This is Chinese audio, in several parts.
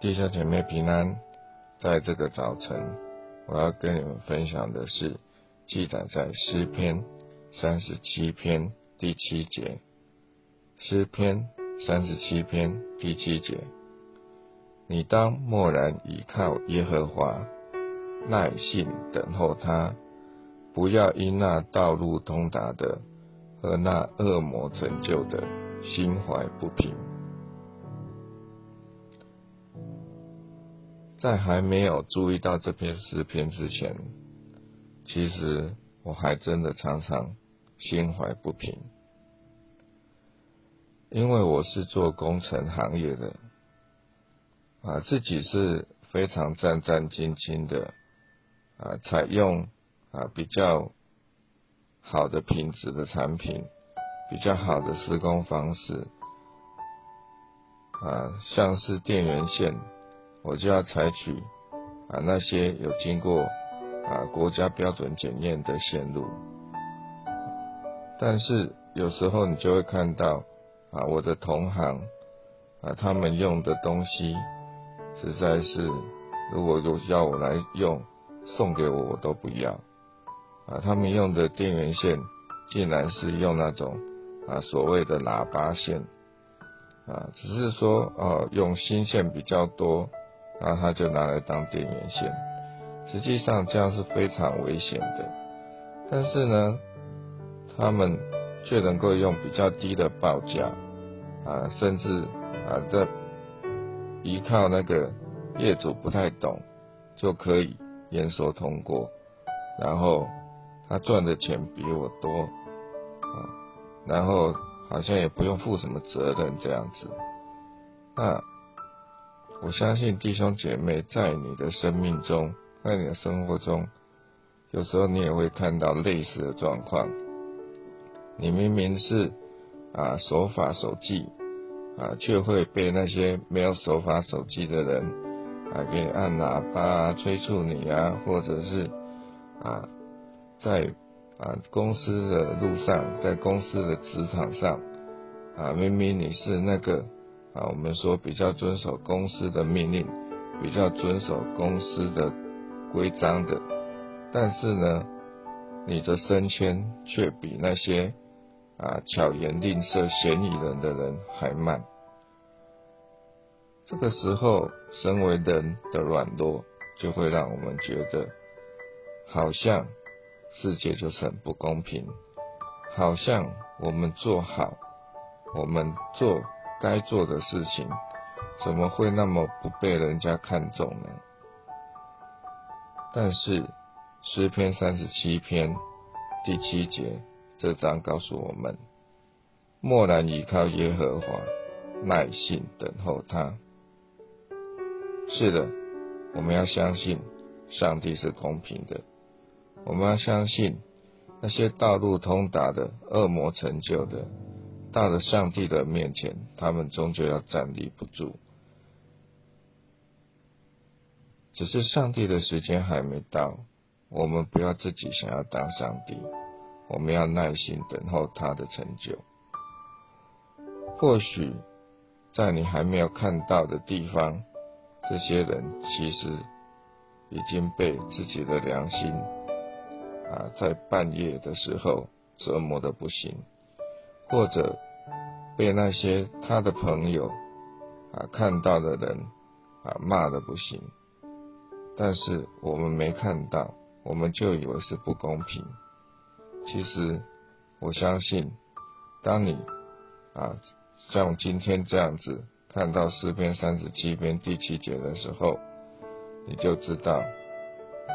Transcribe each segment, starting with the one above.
弟兄姐妹平安，在这个早晨，我要跟你们分享的是记载在诗篇三十七篇第七节。诗篇三十七篇第七节，你当默然倚靠耶和华，耐心等候他，不要因那道路通达的和那恶魔成就的心怀不平。在还没有注意到这篇诗篇之前，其实我还真的常常心怀不平，因为我是做工程行业的，啊，自己是非常战战兢兢的，啊，采用啊比较好的品质的产品，比较好的施工方式，啊，像是电源线。我就要采取啊那些有经过啊国家标准检验的线路，但是有时候你就会看到啊我的同行啊他们用的东西实在是，如果有要我来用送给我我都不要啊他们用的电源线竟然是用那种啊所谓的喇叭线啊只是说哦用新线比较多。然后他就拿来当电源线，实际上这样是非常危险的。但是呢，他们却能够用比较低的报价啊，甚至啊，这依靠那个业主不太懂，就可以验收通过，然后他赚的钱比我多啊，然后好像也不用负什么责任这样子，那。我相信弟兄姐妹在你的生命中，在你的生活中，有时候你也会看到类似的状况。你明明是啊守法守纪啊，却会被那些没有守法守纪的人啊给按喇叭催促你啊，或者是啊在啊公司的路上，在公司的职场上啊，明明你是那个。啊，我们说比较遵守公司的命令，比较遵守公司的规章的，但是呢，你的升迁却比那些啊巧言令色、嫌疑人的人还慢。这个时候，身为人的软弱，就会让我们觉得，好像世界就是很不公平，好像我们做好，我们做。该做的事情怎么会那么不被人家看重呢？但是诗篇三十七篇第七节这章告诉我们：默然倚靠耶和华，耐心等候他。是的，我们要相信上帝是公平的，我们要相信那些道路通达的恶魔成就的。到了上帝的面前，他们终究要站立不住。只是上帝的时间还没到，我们不要自己想要当上帝，我们要耐心等候他的成就。或许在你还没有看到的地方，这些人其实已经被自己的良心啊，在半夜的时候折磨的不行。或者被那些他的朋友啊看到的人啊骂的不行，但是我们没看到，我们就以为是不公平。其实我相信，当你啊像今天这样子看到诗篇三十七篇第七节的时候，你就知道，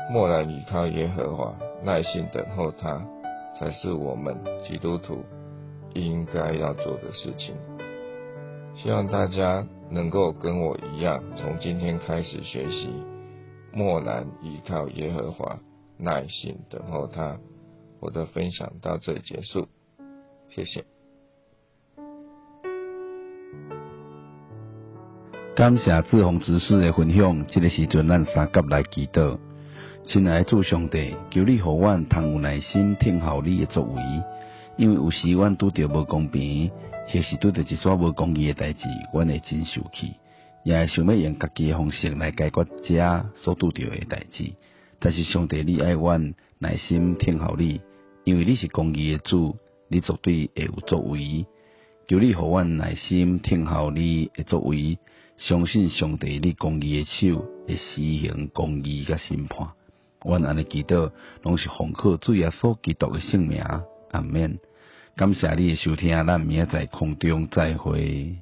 默然倚靠耶和华，耐心等候他，才是我们基督徒。应该要做的事情，希望大家能够跟我一样，从今天开始学习，默然依靠耶和华，耐心等候他。我的分享到这里结束，谢谢。感谢志宏执事的分享，这个时阵咱三甲来祈祷，亲爱的主上帝，求你互阮通有耐心听候你的作为。因为有时阮拄着无公平，或是拄着一撮无公义诶代志，阮会真受气。也会想要用家己诶方式来解决遮所拄着诶代志。但是上帝，你爱阮耐心听候你，因为你是公义诶主，你绝对会有作为。求你互阮耐心听候你诶作为，相信上帝你公义诶手会施行公义甲审判。阮安尼祈祷，拢是奉靠主耶稣基督诶圣名，阿免。感谢你诶收听，咱明仔载空中再会。